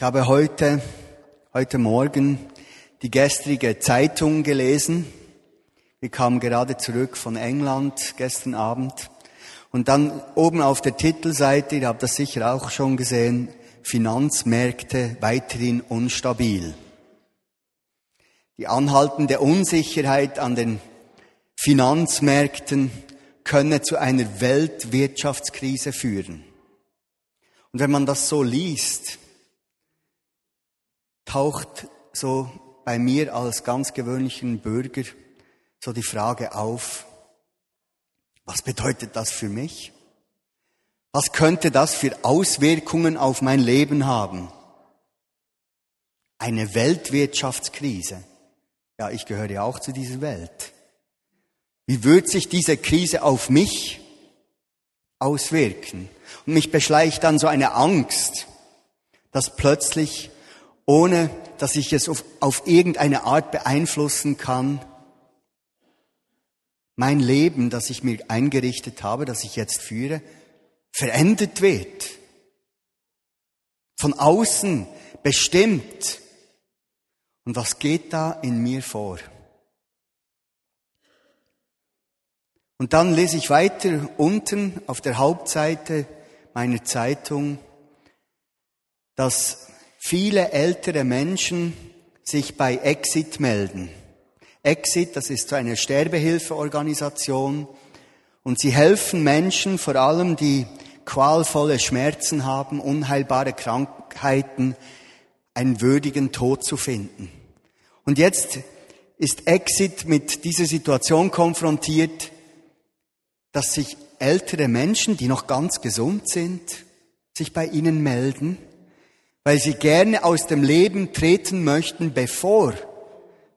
Ich habe heute, heute Morgen die gestrige Zeitung gelesen. Wir kamen gerade zurück von England gestern Abend. Und dann oben auf der Titelseite, ihr habt das sicher auch schon gesehen, Finanzmärkte weiterhin unstabil. Die anhaltende Unsicherheit an den Finanzmärkten könne zu einer Weltwirtschaftskrise führen. Und wenn man das so liest, taucht so bei mir als ganz gewöhnlichen Bürger so die Frage auf, was bedeutet das für mich? Was könnte das für Auswirkungen auf mein Leben haben? Eine Weltwirtschaftskrise. Ja, ich gehöre ja auch zu dieser Welt. Wie wird sich diese Krise auf mich auswirken? Und mich beschleicht dann so eine Angst, dass plötzlich ohne dass ich es auf, auf irgendeine Art beeinflussen kann. Mein Leben, das ich mir eingerichtet habe, das ich jetzt führe, verändert wird. Von außen bestimmt. Und was geht da in mir vor? Und dann lese ich weiter unten auf der Hauptseite meiner Zeitung, dass viele ältere Menschen sich bei Exit melden. Exit, das ist so eine Sterbehilfeorganisation und sie helfen Menschen, vor allem die qualvolle Schmerzen haben, unheilbare Krankheiten, einen würdigen Tod zu finden. Und jetzt ist Exit mit dieser Situation konfrontiert, dass sich ältere Menschen, die noch ganz gesund sind, sich bei ihnen melden weil sie gerne aus dem Leben treten möchten, bevor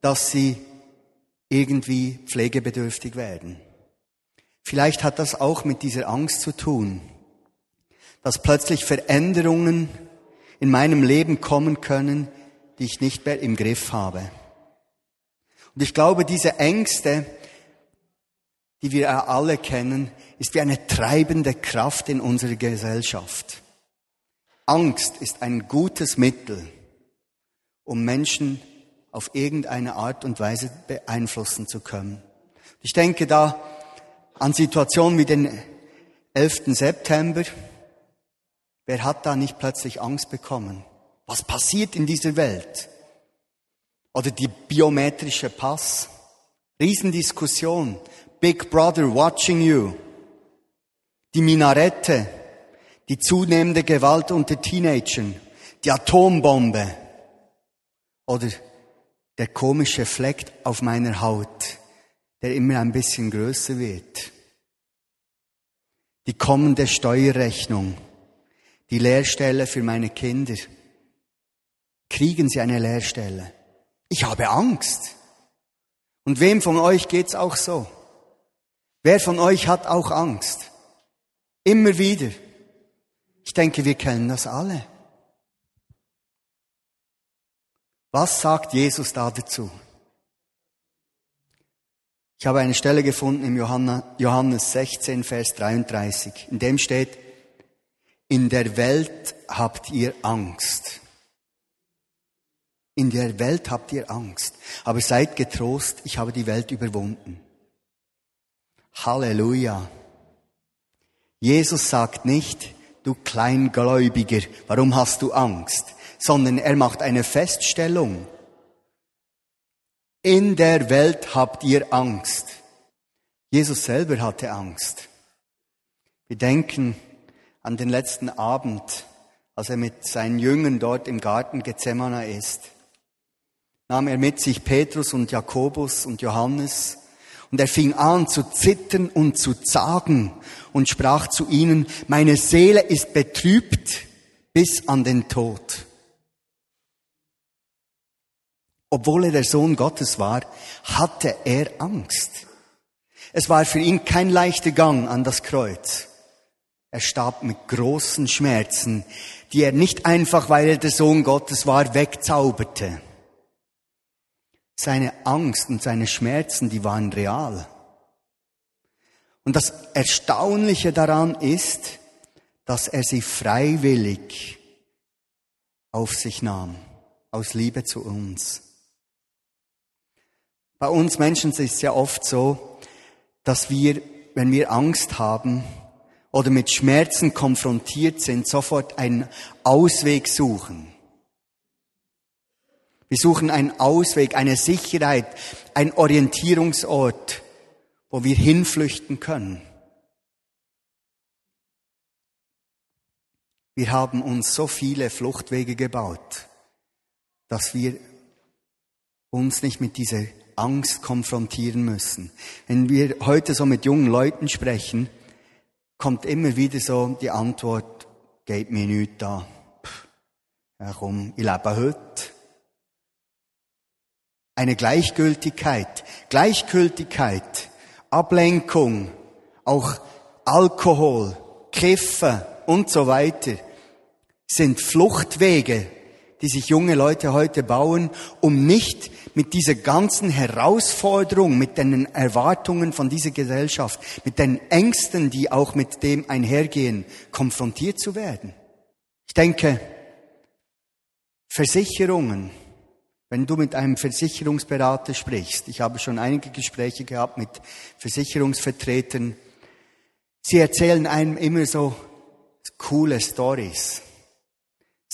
dass sie irgendwie pflegebedürftig werden. Vielleicht hat das auch mit dieser Angst zu tun, dass plötzlich Veränderungen in meinem Leben kommen können, die ich nicht mehr im Griff habe. Und ich glaube, diese Ängste, die wir alle kennen, ist wie eine treibende Kraft in unserer Gesellschaft. Angst ist ein gutes Mittel, um Menschen auf irgendeine Art und Weise beeinflussen zu können. Ich denke da an Situationen wie den 11. September. Wer hat da nicht plötzlich Angst bekommen? Was passiert in dieser Welt? Oder die biometrische Pass. Riesendiskussion. Big Brother watching you. Die Minarette die zunehmende Gewalt unter Teenagern, die Atombombe oder der komische Fleck auf meiner Haut, der immer ein bisschen größer wird. Die kommende Steuerrechnung, die Lehrstelle für meine Kinder. Kriegen sie eine Lehrstelle? Ich habe Angst. Und wem von euch geht's auch so? Wer von euch hat auch Angst? Immer wieder. Ich denke, wir kennen das alle. Was sagt Jesus da dazu? Ich habe eine Stelle gefunden im Johannes 16, Vers 33, in dem steht, in der Welt habt ihr Angst. In der Welt habt ihr Angst. Aber seid getrost, ich habe die Welt überwunden. Halleluja. Jesus sagt nicht, du Kleingläubiger, warum hast du Angst? Sondern er macht eine Feststellung. In der Welt habt ihr Angst. Jesus selber hatte Angst. Wir denken an den letzten Abend, als er mit seinen Jüngern dort im Garten Gethsemane ist. Nahm er mit sich Petrus und Jakobus und Johannes und er fing an zu zittern und zu zagen und sprach zu ihnen, meine Seele ist betrübt bis an den Tod. Obwohl er der Sohn Gottes war, hatte er Angst. Es war für ihn kein leichter Gang an das Kreuz. Er starb mit großen Schmerzen, die er nicht einfach, weil er der Sohn Gottes war, wegzauberte. Seine Angst und seine Schmerzen, die waren real. Und das Erstaunliche daran ist, dass er sie freiwillig auf sich nahm, aus Liebe zu uns. Bei uns Menschen ist es ja oft so, dass wir, wenn wir Angst haben oder mit Schmerzen konfrontiert sind, sofort einen Ausweg suchen. Wir suchen einen Ausweg, eine Sicherheit, einen Orientierungsort, wo wir hinflüchten können. Wir haben uns so viele Fluchtwege gebaut, dass wir uns nicht mit dieser Angst konfrontieren müssen. Wenn wir heute so mit jungen Leuten sprechen, kommt immer wieder so die Antwort, geht mir nichts da. Ja ich lebe heute. Eine Gleichgültigkeit, Gleichgültigkeit, Ablenkung, auch Alkohol, Kiffen und so weiter sind Fluchtwege, die sich junge Leute heute bauen, um nicht mit dieser ganzen Herausforderung, mit den Erwartungen von dieser Gesellschaft, mit den Ängsten, die auch mit dem einhergehen, konfrontiert zu werden. Ich denke, Versicherungen, wenn du mit einem Versicherungsberater sprichst, ich habe schon einige Gespräche gehabt mit Versicherungsvertretern, sie erzählen einem immer so coole Stories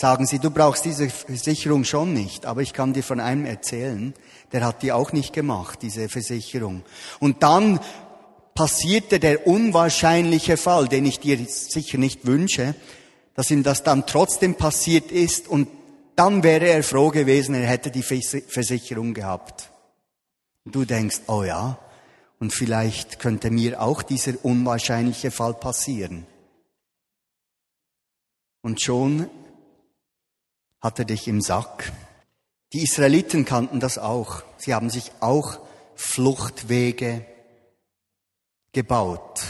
sagen sie, du brauchst diese Versicherung schon nicht, aber ich kann dir von einem erzählen, der hat die auch nicht gemacht, diese Versicherung. Und dann passierte der unwahrscheinliche Fall, den ich dir sicher nicht wünsche, dass ihm das dann trotzdem passiert ist und dann wäre er froh gewesen, er hätte die Versicherung gehabt. Und du denkst, oh ja, und vielleicht könnte mir auch dieser unwahrscheinliche Fall passieren. Und schon hat er dich im Sack. Die Israeliten kannten das auch. Sie haben sich auch Fluchtwege gebaut.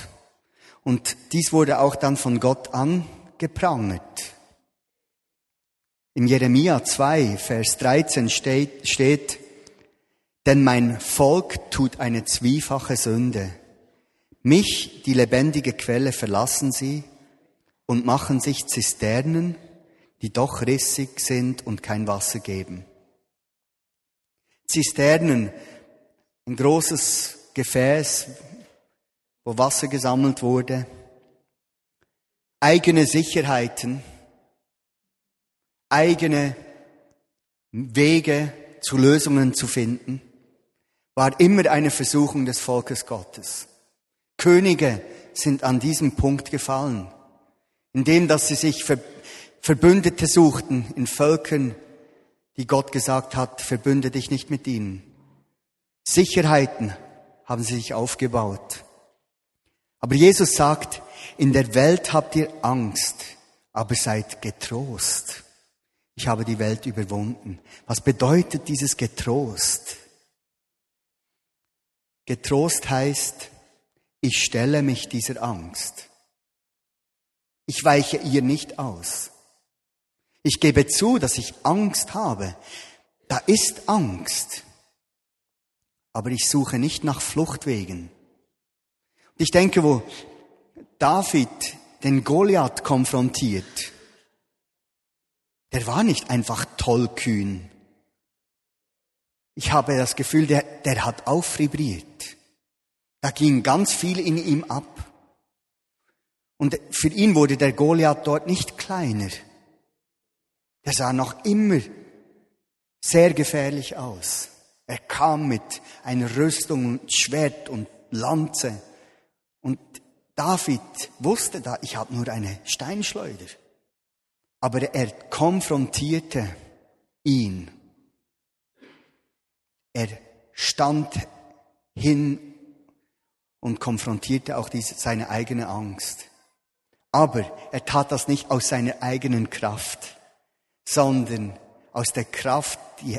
Und dies wurde auch dann von Gott angeprangert. In Jeremia 2, Vers 13 steht, steht, denn mein Volk tut eine zwiefache Sünde. Mich, die lebendige Quelle, verlassen sie und machen sich Zisternen, die doch rissig sind und kein Wasser geben. Zisternen, ein großes Gefäß, wo Wasser gesammelt wurde, eigene Sicherheiten, eigene Wege zu Lösungen zu finden, war immer eine Versuchung des Volkes Gottes. Könige sind an diesem Punkt gefallen, indem dass sie sich Verbündete suchten in Völkern, die Gott gesagt hat, verbünde dich nicht mit ihnen. Sicherheiten haben sie sich aufgebaut. Aber Jesus sagt, in der Welt habt ihr Angst, aber seid getrost. Ich habe die Welt überwunden. Was bedeutet dieses Getrost? Getrost heißt, ich stelle mich dieser Angst. Ich weiche ihr nicht aus. Ich gebe zu, dass ich Angst habe. Da ist Angst. Aber ich suche nicht nach Fluchtwegen. Und ich denke, wo David den Goliath konfrontiert, der war nicht einfach tollkühn. Ich habe das Gefühl, der, der hat aufvibriert. Da ging ganz viel in ihm ab. Und für ihn wurde der Goliath dort nicht kleiner. Der sah noch immer sehr gefährlich aus. Er kam mit einer Rüstung und Schwert und Lanze. Und David wusste da, ich habe nur eine Steinschleuder. Aber er konfrontierte ihn. Er stand hin und konfrontierte auch diese, seine eigene Angst. Aber er tat das nicht aus seiner eigenen Kraft sondern aus der Kraft, die,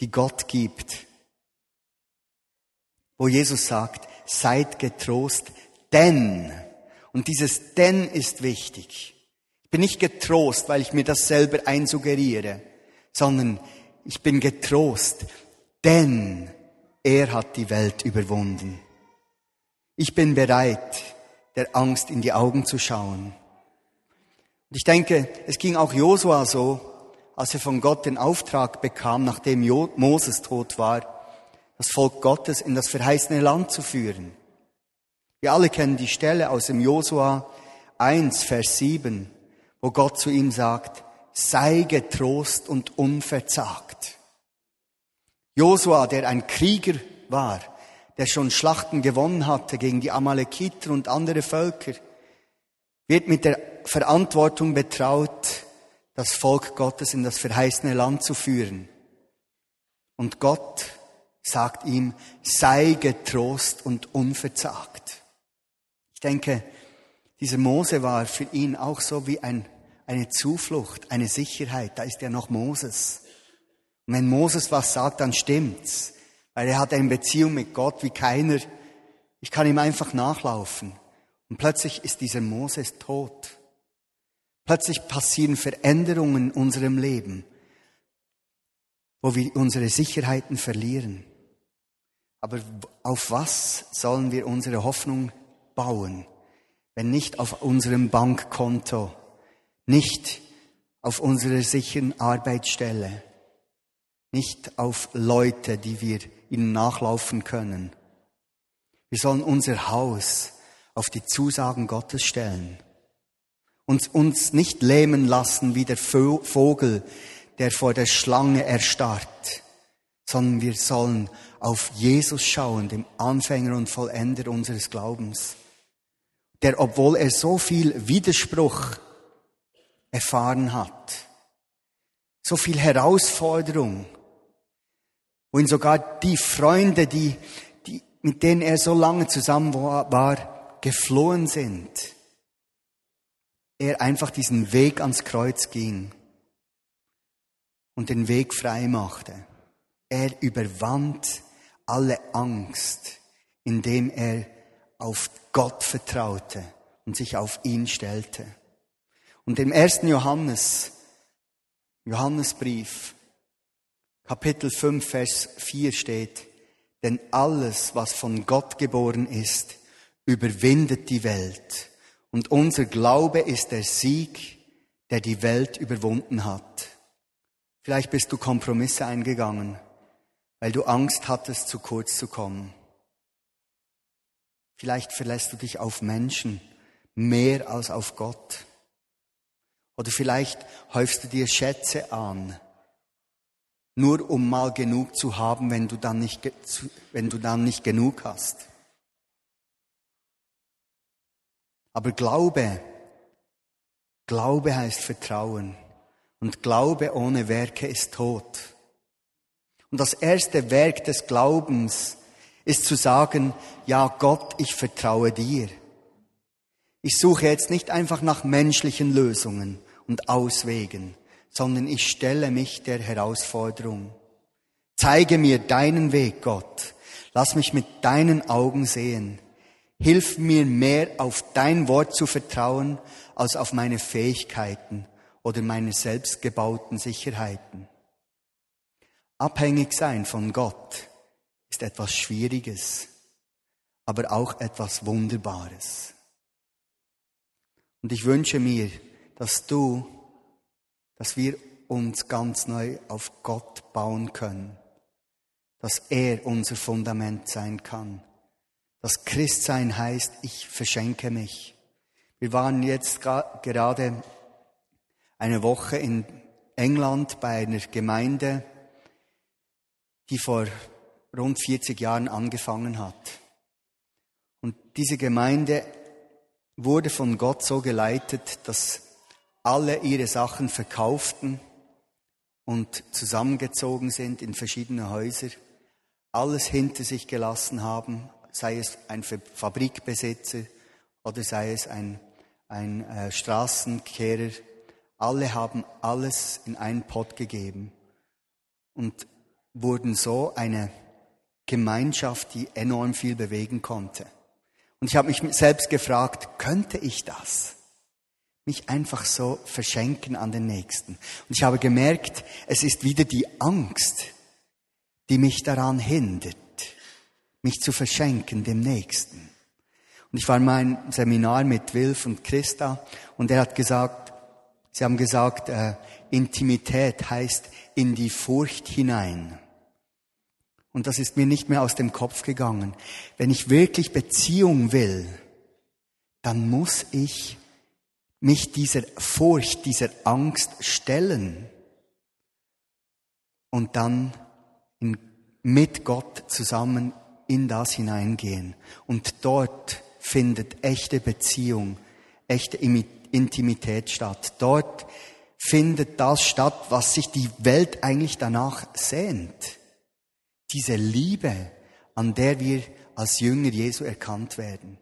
die Gott gibt. Wo Jesus sagt, seid getrost, denn, und dieses denn ist wichtig. Ich bin nicht getrost, weil ich mir das selber einsuggeriere, sondern ich bin getrost, denn er hat die Welt überwunden. Ich bin bereit, der Angst in die Augen zu schauen. Und ich denke, es ging auch Josua so, als er von Gott den Auftrag bekam, nachdem Moses tot war, das Volk Gottes in das verheißene Land zu führen. Wir alle kennen die Stelle aus dem Josua 1, Vers 7, wo Gott zu ihm sagt, sei getrost und unverzagt. Josua, der ein Krieger war, der schon Schlachten gewonnen hatte gegen die Amalekiter und andere Völker, wird mit der Verantwortung betraut, das Volk Gottes in das verheißene Land zu führen. Und Gott sagt ihm, sei getrost und unverzagt. Ich denke, dieser Mose war für ihn auch so wie ein, eine Zuflucht, eine Sicherheit. Da ist ja noch Moses. Und wenn Moses was sagt, dann stimmt's. Weil er hat eine Beziehung mit Gott wie keiner. Ich kann ihm einfach nachlaufen. Und plötzlich ist dieser Moses tot. Plötzlich passieren Veränderungen in unserem Leben, wo wir unsere Sicherheiten verlieren. Aber auf was sollen wir unsere Hoffnung bauen, wenn nicht auf unserem Bankkonto, nicht auf unserer sicheren Arbeitsstelle, nicht auf Leute, die wir ihnen nachlaufen können. Wir sollen unser Haus auf die Zusagen Gottes stellen und uns nicht lähmen lassen wie der Vogel, der vor der Schlange erstarrt, sondern wir sollen auf Jesus schauen, dem Anfänger und Vollender unseres Glaubens, der, obwohl er so viel Widerspruch erfahren hat, so viel Herausforderung, wo ihn sogar die Freunde, die, die, mit denen er so lange zusammen war, geflohen sind, er einfach diesen Weg ans Kreuz ging und den Weg frei machte. Er überwand alle Angst, indem er auf Gott vertraute und sich auf ihn stellte. Und im ersten Johannes, Johannesbrief, Kapitel 5, Vers 4 steht, denn alles, was von Gott geboren ist, überwindet die Welt. Und unser Glaube ist der Sieg, der die Welt überwunden hat. Vielleicht bist du Kompromisse eingegangen weil du Angst hattest, zu kurz zu kommen. Vielleicht verlässt du dich auf Menschen mehr als auf Gott. Oder vielleicht häufst du dir Schätze an, nur um mal genug zu haben, wenn du dann nicht, wenn du dann nicht genug hast. Aber Glaube, Glaube heißt Vertrauen. Und Glaube ohne Werke ist tot. Und das erste Werk des Glaubens ist zu sagen, ja Gott, ich vertraue dir. Ich suche jetzt nicht einfach nach menschlichen Lösungen und Auswegen, sondern ich stelle mich der Herausforderung. Zeige mir deinen Weg, Gott. Lass mich mit deinen Augen sehen. Hilf mir mehr auf dein Wort zu vertrauen, als auf meine Fähigkeiten oder meine selbstgebauten Sicherheiten. Abhängig sein von Gott ist etwas Schwieriges, aber auch etwas Wunderbares. Und ich wünsche mir, dass du, dass wir uns ganz neu auf Gott bauen können, dass er unser Fundament sein kann. Das Christsein heißt, ich verschenke mich. Wir waren jetzt gerade eine Woche in England bei einer Gemeinde, die vor rund 40 Jahren angefangen hat. Und diese Gemeinde wurde von Gott so geleitet, dass alle ihre Sachen verkauften und zusammengezogen sind in verschiedene Häuser, alles hinter sich gelassen haben, sei es ein Fabrikbesitzer oder sei es ein, ein äh, Straßenkehrer. Alle haben alles in einen Pott gegeben. Und wurden so eine Gemeinschaft, die enorm viel bewegen konnte. Und ich habe mich selbst gefragt, könnte ich das? Mich einfach so verschenken an den Nächsten. Und ich habe gemerkt, es ist wieder die Angst, die mich daran hindert, mich zu verschenken dem Nächsten. Und ich war in meinem Seminar mit Wilf und Christa und er hat gesagt, Sie haben gesagt, äh, Intimität heißt in die Furcht hinein. Und das ist mir nicht mehr aus dem Kopf gegangen. Wenn ich wirklich Beziehung will, dann muss ich mich dieser Furcht, dieser Angst stellen und dann in, mit Gott zusammen in das hineingehen. Und dort findet echte Beziehung, echte Intimität statt. Dort findet das statt, was sich die Welt eigentlich danach sehnt. Diese Liebe, an der wir als Jünger Jesu erkannt werden.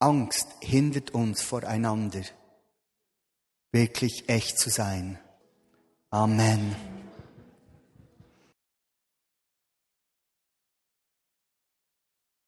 Angst hindert uns voreinander, wirklich echt zu sein. Amen.